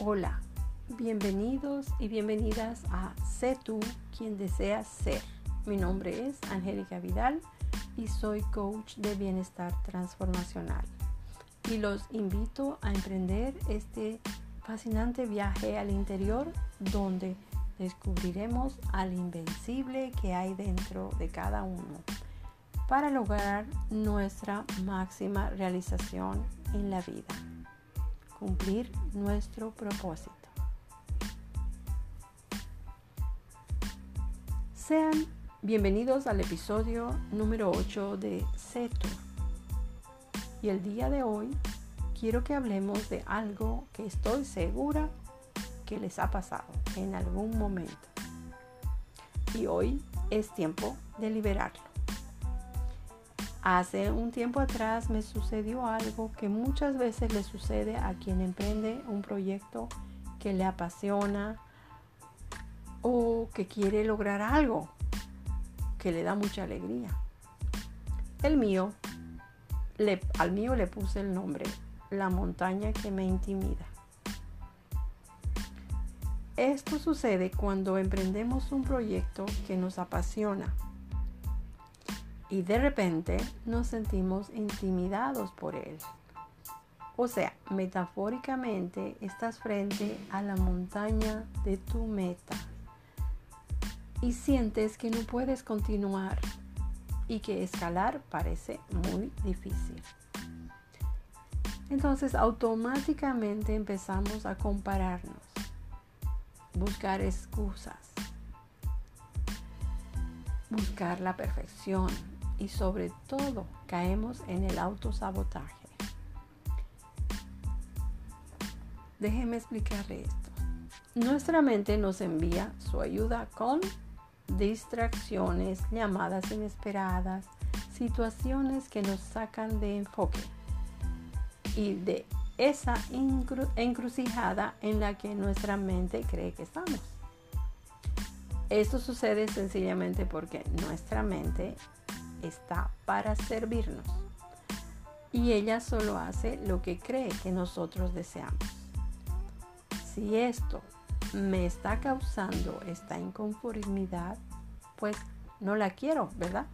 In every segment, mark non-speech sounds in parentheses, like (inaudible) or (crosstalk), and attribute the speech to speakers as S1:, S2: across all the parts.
S1: Hola, bienvenidos y bienvenidas a Sé tú quien deseas ser. Mi nombre es Angélica Vidal y soy coach de bienestar transformacional. Y los invito a emprender este fascinante viaje al interior donde descubriremos al invencible que hay dentro de cada uno para lograr nuestra máxima realización en la vida, cumplir nuestro propósito. Sean bienvenidos al episodio número 8 de CETO. Y el día de hoy quiero que hablemos de algo que estoy segura que les ha pasado en algún momento. Y hoy es tiempo de liberarlo. Hace un tiempo atrás me sucedió algo que muchas veces le sucede a quien emprende un proyecto que le apasiona o que quiere lograr algo que le da mucha alegría. El mío, al mío le puse el nombre, la montaña que me intimida. Esto sucede cuando emprendemos un proyecto que nos apasiona y de repente nos sentimos intimidados por él. O sea, metafóricamente estás frente a la montaña de tu meta y sientes que no puedes continuar y que escalar parece muy difícil. Entonces automáticamente empezamos a compararnos buscar excusas, buscar la perfección y sobre todo caemos en el autosabotaje. Déjeme explicarle esto. Nuestra mente nos envía su ayuda con distracciones, llamadas inesperadas, situaciones que nos sacan de enfoque y de esa encrucijada en la que nuestra mente cree que estamos. Esto sucede sencillamente porque nuestra mente está para servirnos y ella solo hace lo que cree que nosotros deseamos. Si esto me está causando esta inconformidad, pues no la quiero, ¿verdad?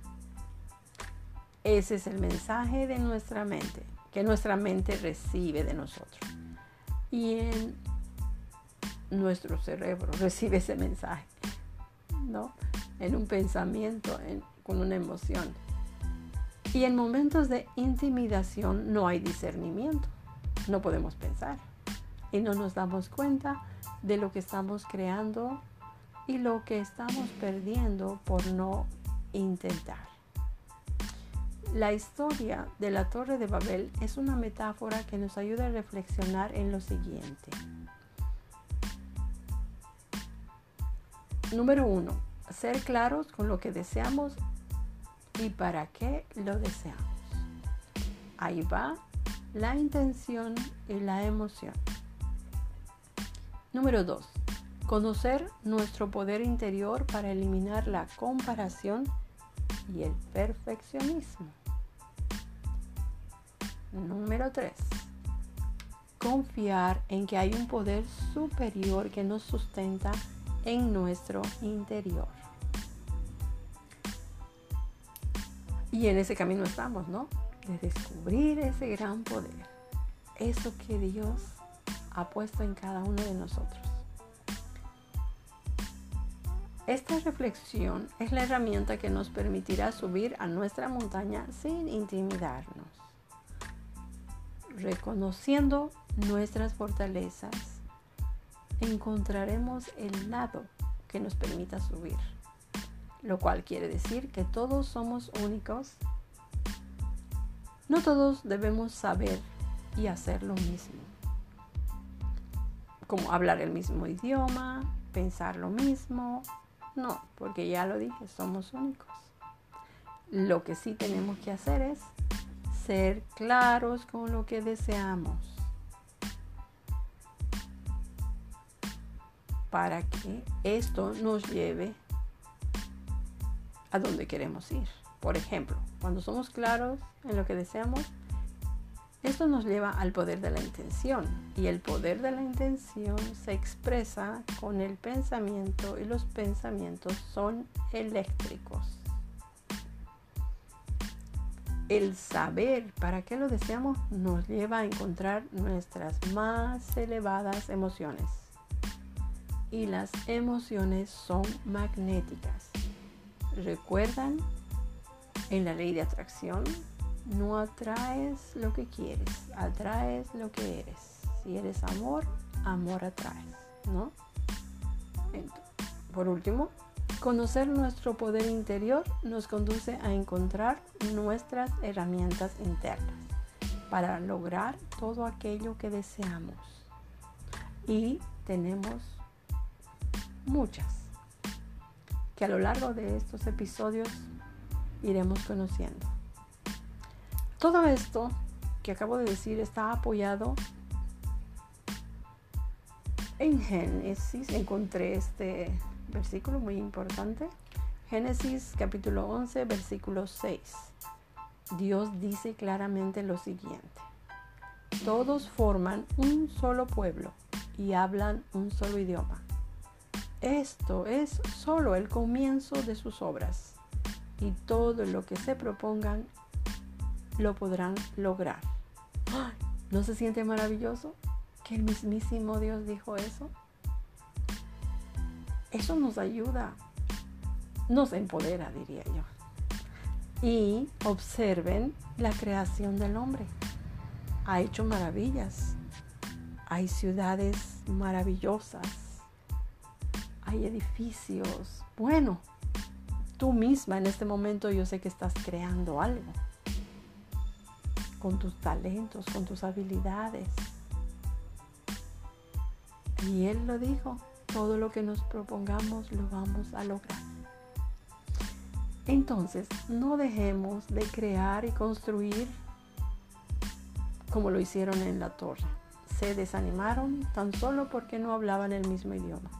S1: Ese es el mensaje de nuestra mente que nuestra mente recibe de nosotros. Y en nuestro cerebro (laughs) recibe ese mensaje, ¿no? En un pensamiento, con una emoción. Y en momentos de intimidación no hay discernimiento, no podemos pensar y no nos damos cuenta de lo que estamos creando y lo que estamos perdiendo por no intentar. La historia de la Torre de Babel es una metáfora que nos ayuda a reflexionar en lo siguiente. Número uno, ser claros con lo que deseamos y para qué lo deseamos. Ahí va la intención y la emoción. Número dos, conocer nuestro poder interior para eliminar la comparación y el perfeccionismo. Número 3. Confiar en que hay un poder superior que nos sustenta en nuestro interior. Y en ese camino estamos, ¿no? De descubrir ese gran poder. Eso que Dios ha puesto en cada uno de nosotros. Esta reflexión es la herramienta que nos permitirá subir a nuestra montaña sin intimidarnos reconociendo nuestras fortalezas, encontraremos el lado que nos permita subir, lo cual quiere decir que todos somos únicos. No todos debemos saber y hacer lo mismo, como hablar el mismo idioma, pensar lo mismo, no, porque ya lo dije, somos únicos. Lo que sí tenemos que hacer es ser claros con lo que deseamos para que esto nos lleve a donde queremos ir. Por ejemplo, cuando somos claros en lo que deseamos, Esto nos lleva al poder de la intención y el poder de la intención se expresa con el pensamiento y los pensamientos son eléctricos. El saber para qué lo deseamos nos lleva a encontrar nuestras más elevadas emociones. Y las emociones son magnéticas. ¿Recuerdan en la ley de atracción? No atraes lo que quieres, atraes lo que eres. Si eres amor, amor atraes, ¿no? por último, Conocer nuestro poder interior nos conduce a encontrar nuestras herramientas internas para lograr todo aquello que deseamos. Y tenemos muchas que a lo largo de estos episodios iremos conociendo. Todo esto que acabo de decir está apoyado en Génesis. Encontré este versículo muy importante. Génesis capítulo 11, versículo 6. Dios dice claramente lo siguiente. Todos forman un solo pueblo y hablan un solo idioma. Esto es solo el comienzo de sus obras y todo lo que se propongan lo podrán lograr. ¿No se siente maravilloso que el mismísimo Dios dijo eso? Eso nos ayuda, nos empodera, diría yo. Y observen la creación del hombre. Ha hecho maravillas. Hay ciudades maravillosas. Hay edificios. Bueno, tú misma en este momento yo sé que estás creando algo. Con tus talentos, con tus habilidades. Y él lo dijo, todo lo que nos propongamos lo vamos a lograr. Entonces, no dejemos de crear y construir como lo hicieron en la torre. Se desanimaron tan solo porque no hablaban el mismo idioma.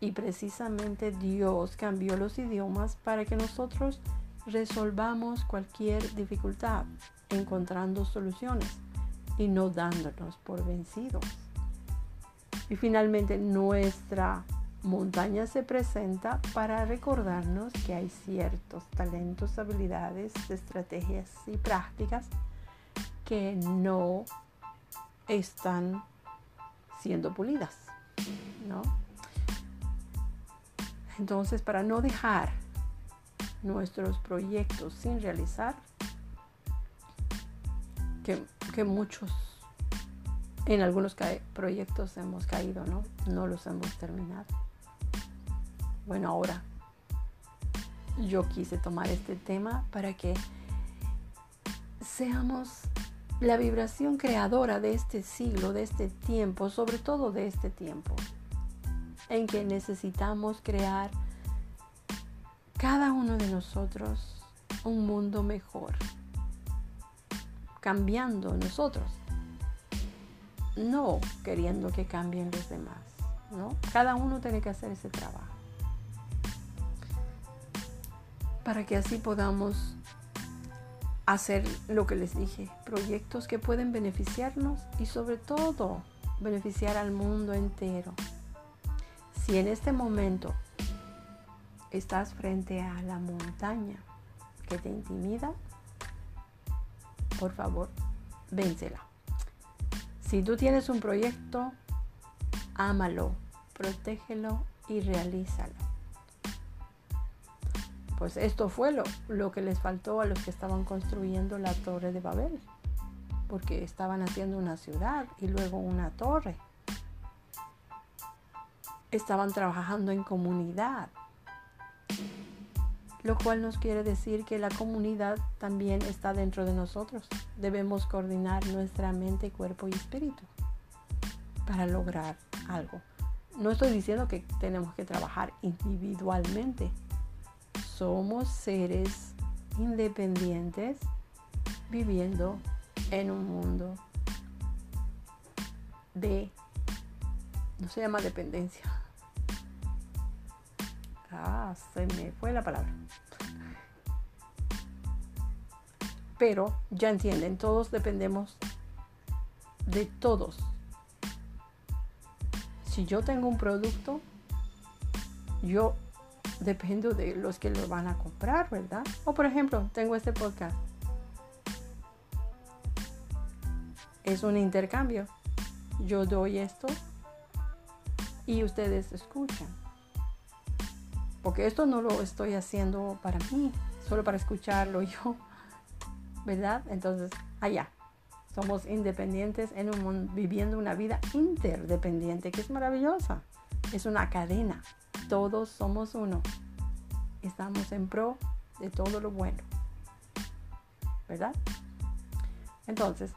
S1: Y precisamente Dios cambió los idiomas para que nosotros resolvamos cualquier dificultad, encontrando soluciones y no dándonos por vencidos. Y finalmente nuestra montaña se presenta para recordarnos que hay ciertos talentos, habilidades, estrategias y prácticas que no están siendo pulidas, ¿no? Entonces, para no dejar nuestros proyectos sin realizar, que, muchos en algunos proyectos hemos caído, ¿no? No los hemos terminado. Bueno, ahora yo quise tomar este tema para que seamos la vibración creadora de este siglo, de este tiempo, sobre todo de este tiempo, en que necesitamos crear cada uno de nosotros un mundo mejor, cambiando nosotros no queriendo que cambien los demás, ¿no? Cada uno tiene que hacer ese trabajo. Para que así podamos hacer lo que les dije, proyectos que pueden beneficiarnos y sobre todo beneficiar al mundo entero. Si en este momento estás frente a la montaña que te intimida, por favor, vénsela. Si tú tienes un proyecto, ámalo, protégelo y realízalo. Pues esto fue lo, lo que les faltó a los que estaban construyendo la torre de Babel, porque estaban haciendo una ciudad y luego una torre. Estaban trabajando en comunidad, lo cual nos quiere decir que la comunidad también está dentro de nosotros. Debemos coordinar nuestra mente, cuerpo y espíritu para lograr algo. No estoy diciendo que tenemos que trabajar individualmente. Somos seres independientes viviendo en un mundo de, no se llama dependencia, Ah, se me fue la palabra. Pero ya entienden, todos dependemos de todos. Si yo tengo un producto, yo dependo de los que lo van a comprar, ¿verdad? O por ejemplo, tengo este podcast. Es un intercambio. Yo doy esto y ustedes escuchan. Porque esto no lo estoy haciendo para mí, solo para escucharlo (laughs) yo. ¿Verdad? Entonces, allá. Somos independientes en un mundo, viviendo una vida interdependiente que es maravillosa. Es una cadena. Todos somos uno. Estamos en pro de todo lo bueno. ¿Verdad? Entonces,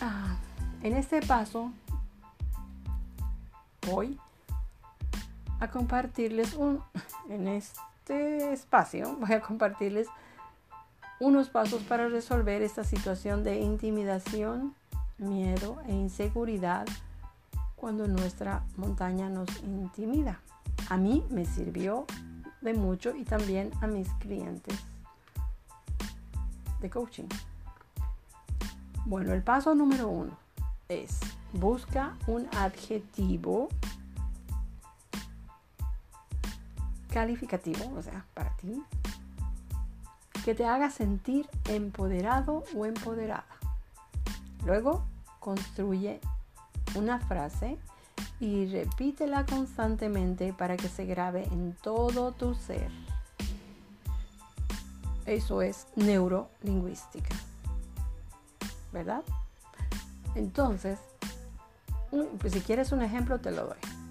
S1: ah, en este paso, voy a compartirles un, en este espacio, voy a compartirles unos pasos para resolver esta situación de intimidación, miedo e inseguridad cuando nuestra montaña nos intimida. A mí me sirvió de mucho y también a mis clientes de coaching. Bueno, el paso número uno es busca un adjetivo calificativo, o sea, para ti, que te haga sentir empoderado o empoderada. Luego, construye una frase y repítela constantemente para que se grabe en todo tu ser. Eso es neurolingüística. ¿Verdad? Entonces, pues si quieres un ejemplo, te lo doy.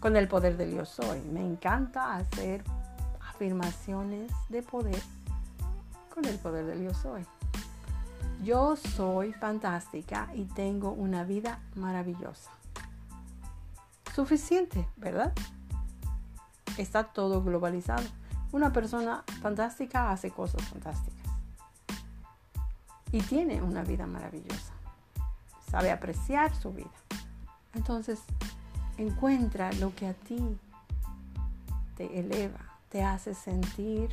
S1: Con el poder del yo soy. Me encanta hacer afirmaciones de poder con el poder del yo soy. Yo soy fantástica y tengo una vida maravillosa suficiente, ¿verdad? Está todo globalizado. Una persona fantástica hace cosas fantásticas. Y tiene una vida maravillosa. Sabe apreciar su vida. Entonces, encuentra lo que a ti te eleva, te hace sentir.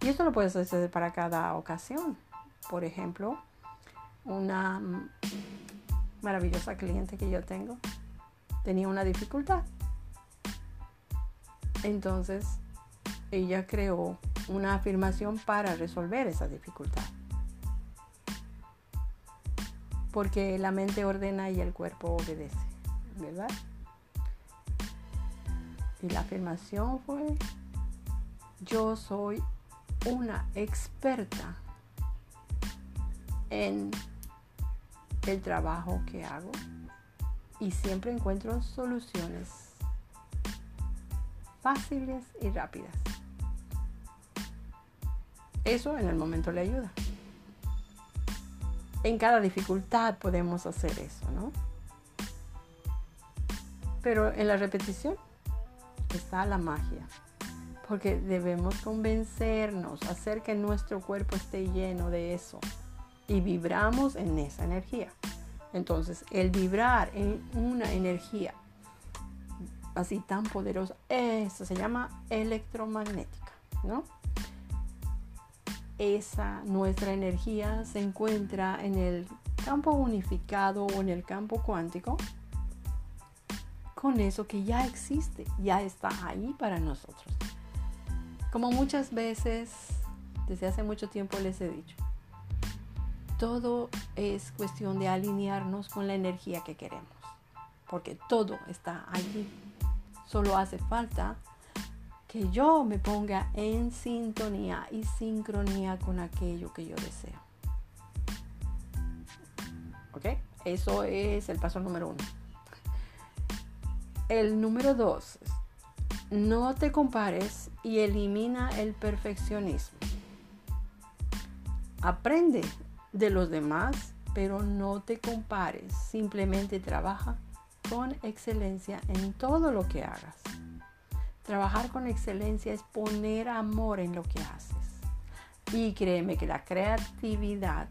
S1: Y esto lo puedes hacer para cada ocasión. Por ejemplo, una maravillosa cliente que yo tengo tenía una dificultad. Entonces, ella creó una afirmación para resolver esa dificultad. Porque la mente ordena y el cuerpo obedece, ¿verdad? Y la afirmación fue, yo soy una experta en el trabajo que hago y siempre encuentro soluciones fáciles y rápidas. Eso en el momento le ayuda. En cada dificultad podemos hacer eso, ¿no? Pero en la repetición está la magia. Porque debemos convencernos, hacer que nuestro cuerpo esté lleno de eso. Y vibramos en esa energía. Entonces, el vibrar en una energía así tan poderosa, eso se llama electromagnética, ¿no? Esa, nuestra energía se encuentra en el campo unificado o en el campo cuántico con eso que ya existe, ya está ahí para nosotros. Como muchas veces, desde hace mucho tiempo les he dicho, todo es cuestión de alinearnos con la energía que queremos, porque todo está allí. Solo hace falta que yo me ponga en sintonía y sincronía con aquello que yo deseo. ¿Ok? Eso es el paso número uno. El número dos, no te compares y elimina el perfeccionismo. Aprende de los demás, pero no te compares. Simplemente trabaja con excelencia en todo lo que hagas. Trabajar con excelencia es poner amor en lo que haces. Y créeme que la creatividad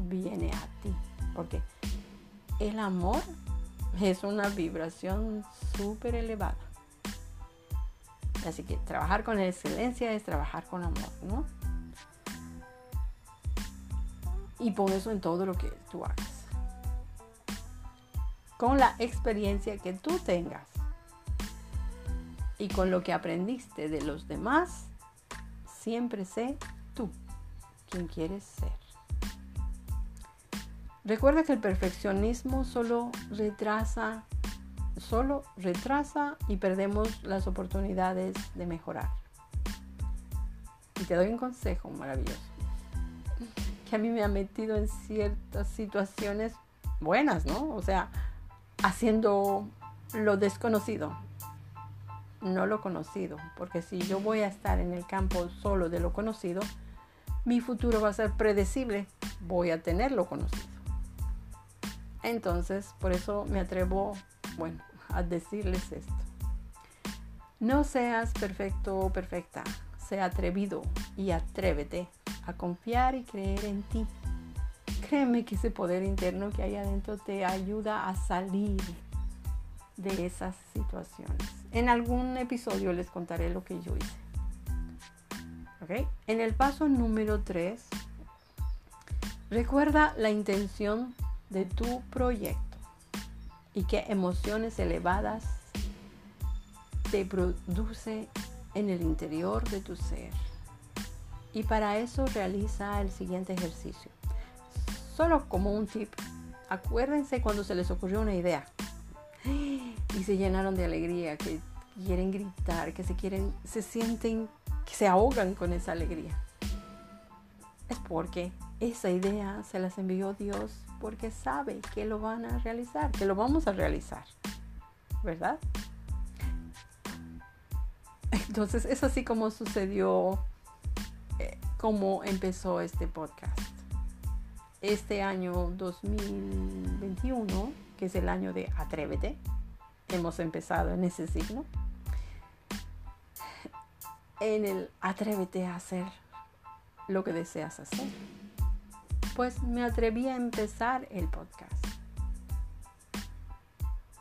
S1: viene a ti, porque el amor es una vibración súper elevada. Así que trabajar con excelencia es trabajar con amor, ¿no? Y pon eso en todo lo que tú hagas. Con la experiencia que tú tengas y con lo que aprendiste de los demás, siempre sé tú quien quieres ser. Recuerda que el perfeccionismo solo retrasa, solo retrasa y perdemos las oportunidades de mejorar. Y te doy un consejo maravilloso que a mí me ha metido en ciertas situaciones buenas, ¿no? O sea, haciendo lo desconocido, no lo conocido, porque si yo voy a estar en el campo solo de lo conocido, mi futuro va a ser predecible, voy a tener lo conocido. Entonces, por eso me atrevo, bueno, a decirles esto. No seas perfecto o perfecta, sea atrevido y atrévete a confiar y creer en ti. Créeme que ese poder interno que hay adentro te ayuda a salir de esas situaciones. En algún episodio les contaré lo que yo hice. ¿Okay? En el paso número 3, recuerda la intención de tu proyecto y qué emociones elevadas te produce en el interior de tu ser. Y para eso realiza el siguiente ejercicio. Solo como un tip, acuérdense cuando se les ocurrió una idea y se llenaron de alegría, que quieren gritar, que se quieren, se sienten, que se ahogan con esa alegría. Es porque esa idea se las envió Dios porque sabe que lo van a realizar, que lo vamos a realizar, ¿verdad? Entonces es así como sucedió, eh, como empezó este podcast. Este año 2021, que es el año de Atrévete, hemos empezado en ese signo. En el Atrévete a hacer lo que deseas hacer pues me atreví a empezar el podcast.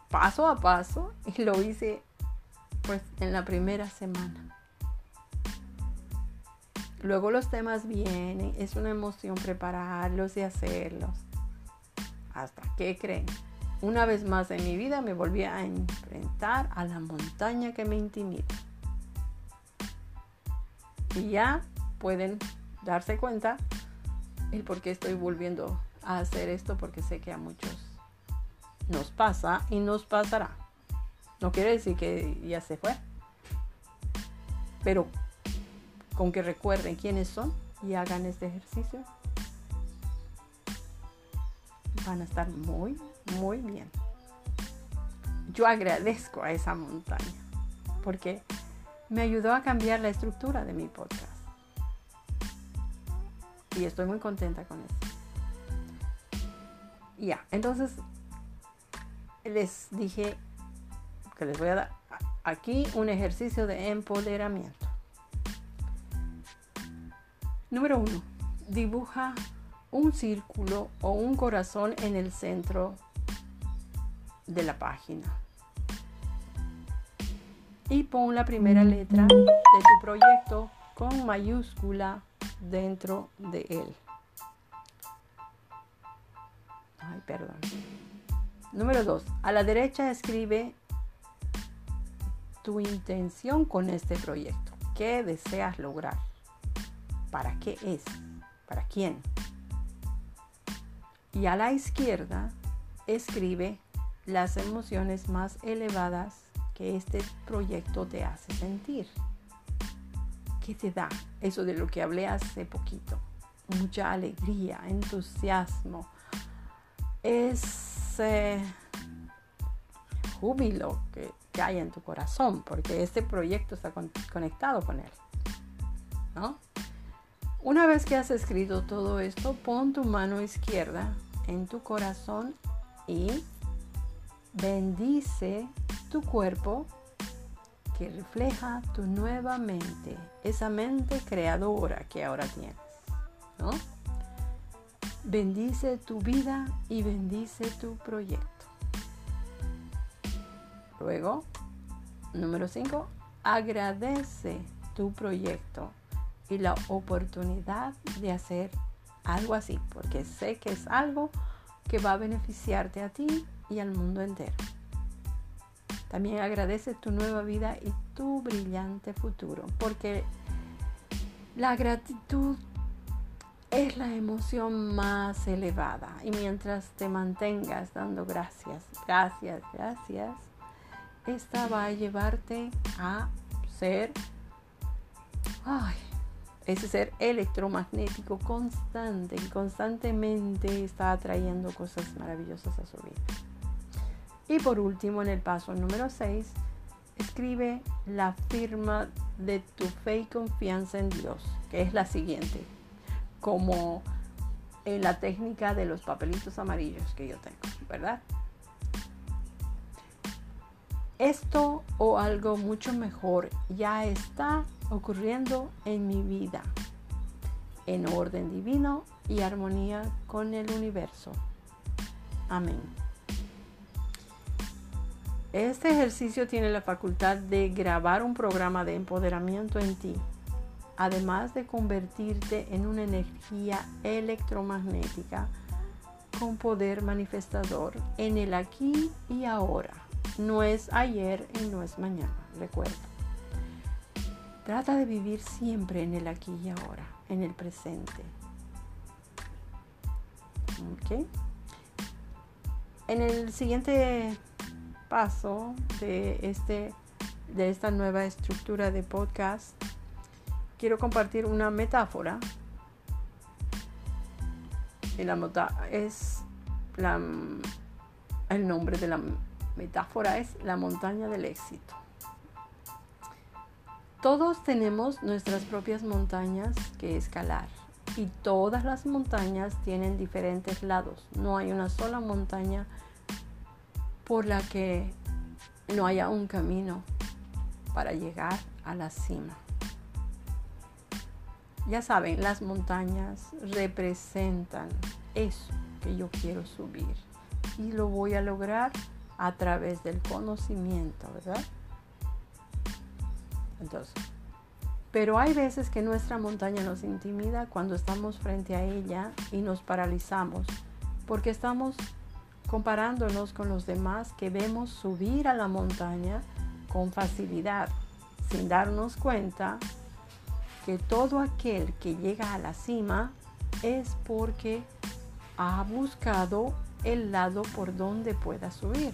S1: Paso a paso (laughs) y lo hice pues en la primera semana. Luego los temas vienen, es una emoción prepararlos y hacerlos. Hasta que creen. Una vez más en mi vida me volví a enfrentar a la montaña que me intimida. Y ya pueden darse cuenta el por qué estoy volviendo a hacer esto, porque sé que a muchos nos pasa y nos pasará. No quiere decir que ya se fue, pero con que recuerden quiénes son y hagan este ejercicio, van a estar muy, muy bien. Yo agradezco a esa montaña porque me ayudó a cambiar la estructura de mi podcast y estoy muy contenta con eso. Ya, entonces les dije que les voy a dar aquí un ejercicio de empoderamiento. Número uno, dibuja un círculo o un corazón en el centro de la página. Y pon la primera letra de tu proyecto con mayúscula dentro de él. Ay, perdón. Número dos. A la derecha escribe tu intención con este proyecto. ¿Qué deseas lograr? ¿Para qué es? ¿Para quién? Y a la izquierda escribe las emociones más elevadas que este proyecto te hace sentir. ¿Qué te da? Eso de lo que hablé hace poquito. Mucha alegría, entusiasmo, ese júbilo que, hay en tu corazón, porque este proyecto está conectado con él. ¿no? Una vez que has escrito todo esto, pon tu mano izquierda en tu corazón y bendice tu cuerpo refleja tu nueva mente, esa mente creadora que ahora tienes. ¿no? Bendice tu vida y bendice tu proyecto. Luego, número 5, agradece tu proyecto y la oportunidad de hacer algo así, porque sé que es algo que va a beneficiarte a ti y al mundo entero. También agradece tu nueva vida y tu brillante futuro, porque la gratitud es la emoción más elevada y mientras te mantengas dando gracias, gracias, gracias, esta va a llevarte a ser, ay, ese ser electromagnético constante y constantemente está atrayendo cosas maravillosas a su vida. Y por último, en el paso número 6, escribe la firma de tu fe y confianza en Dios, que es la siguiente, como en la técnica de los papelitos amarillos que yo tengo, ¿verdad? Esto o algo mucho mejor ya está ocurriendo en mi vida, en orden divino y armonía con el universo. Amén. Este ejercicio tiene la facultad de grabar un programa de empoderamiento en ti, además de convertirte en una energía electromagnética con poder manifestador en el aquí y ahora no es ayer y no es mañana, recuerda. Trata de vivir siempre en el aquí y ahora, en el presente. En el siguiente paso de, este, de esta nueva estructura de podcast, quiero compartir una metáfora. Y la es la, el nombre de la metáfora es la montaña del éxito. Todos tenemos nuestras propias montañas que escalar y todas las montañas tienen diferentes lados. No hay una sola montaña por la que no haya un camino para llegar a la cima. Ya saben, las montañas representan eso que yo quiero subir y lo voy a lograr a través del conocimiento, ¿verdad? Entonces, pero hay veces que nuestra montaña nos intimida cuando estamos frente a ella y nos paralizamos, porque estamos comparándonos con los demás que vemos subir a la montaña con facilidad, sin darnos cuenta que todo aquel que llega a la cima es porque ha buscado el lado por donde pueda subir.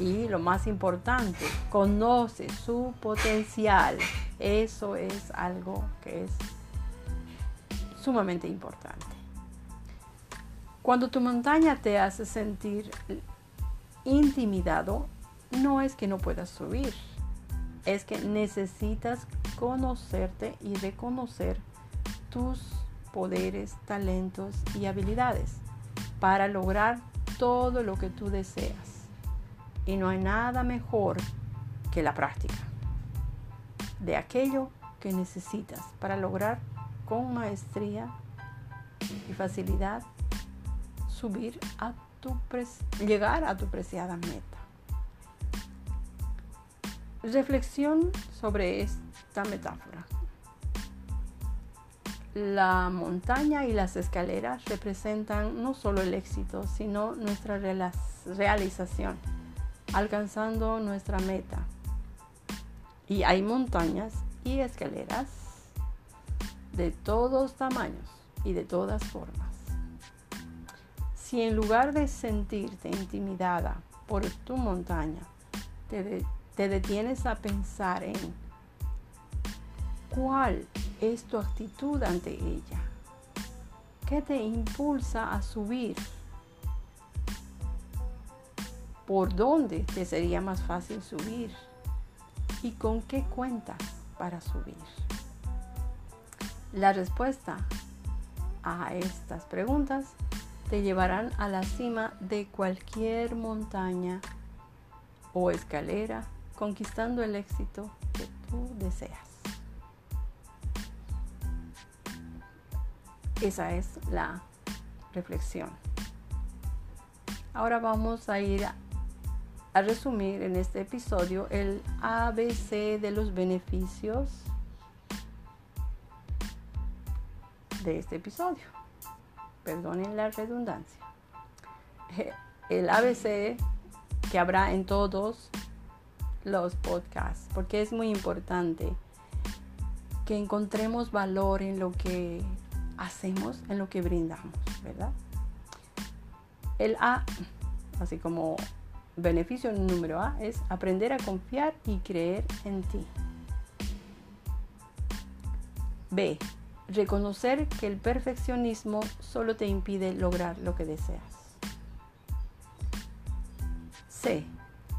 S1: Y lo más importante, conoce su potencial. Eso es algo que es sumamente importante. Cuando tu montaña te hace sentir intimidado, no es que no puedas subir, es que necesitas conocerte y reconocer tus poderes, talentos y habilidades para lograr todo lo que tú deseas. Y no hay nada mejor que la práctica de aquello que necesitas para lograr con maestría y facilidad subir a tu llegar a tu preciada meta. Reflexión sobre esta metáfora. La montaña y las escaleras representan no solo el éxito, sino nuestra realización alcanzando nuestra meta. Y hay montañas y escaleras de todos tamaños y de todas formas. Si en lugar de sentirte intimidada por tu montaña, te, te detienes a pensar en cuál es tu actitud ante ella, qué te impulsa a subir por dónde te sería más fácil subir y con qué cuentas para subir. La respuesta a estas preguntas te llevarán a la cima de cualquier montaña o escalera, conquistando el éxito que tú deseas. Esa es la reflexión. Ahora vamos a ir a resumir en este episodio el ABC de los beneficios de este episodio. Perdonen la redundancia. El ABC que habrá en todos los podcasts, porque es muy importante que encontremos valor en lo que hacemos, en lo que brindamos, ¿verdad? El A, así como beneficio número A, es aprender a confiar y creer en ti. B, reconocer que el perfeccionismo solo te impide lograr lo que deseas. C,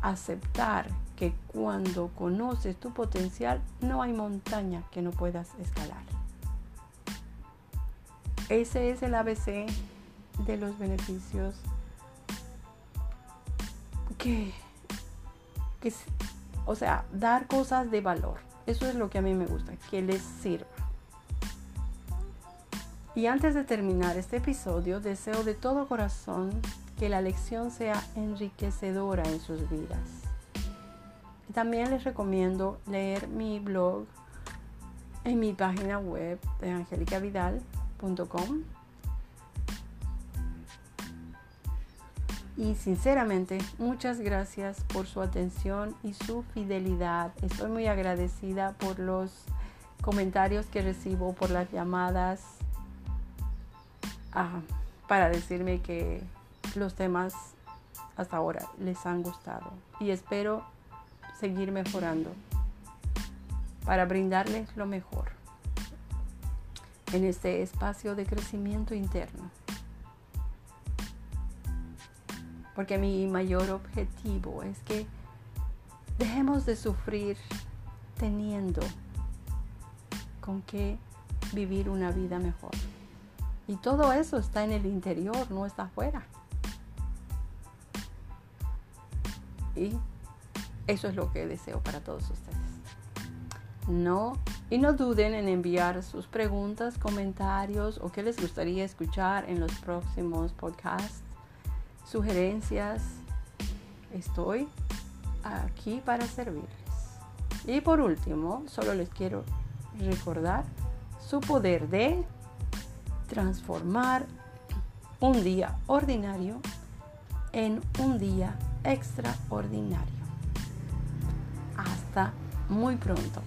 S1: aceptar que cuando conoces tu potencial no hay montaña que no puedas escalar. Ese es el ABC de los beneficios que, o sea, dar cosas de valor. Eso es lo que a mí me gusta, que les sirva. Y antes de terminar este episodio, deseo de todo corazón que la lección sea enriquecedora en sus vidas. También les recomiendo leer mi blog en mi página web de angelicavidal.com. Y sinceramente, muchas gracias por su atención y su fidelidad. Estoy muy agradecida por los comentarios que recibo, por las llamadas, para decirme que los temas hasta ahora les han gustado. Y espero seguir mejorando para brindarles lo mejor en este espacio de crecimiento interno. Porque mi mayor objetivo es que dejemos de sufrir teniendo con qué vivir una vida mejor. Y todo eso está en el interior, no está afuera. Y eso es lo que deseo para todos ustedes. No, y no duden en enviar sus preguntas, comentarios o qué les gustaría escuchar en los próximos podcasts, sugerencias. Estoy aquí para servirles. Y por último, solo les quiero recordar su poder de transformar un día ordinario en un día extraordinario muy pronto.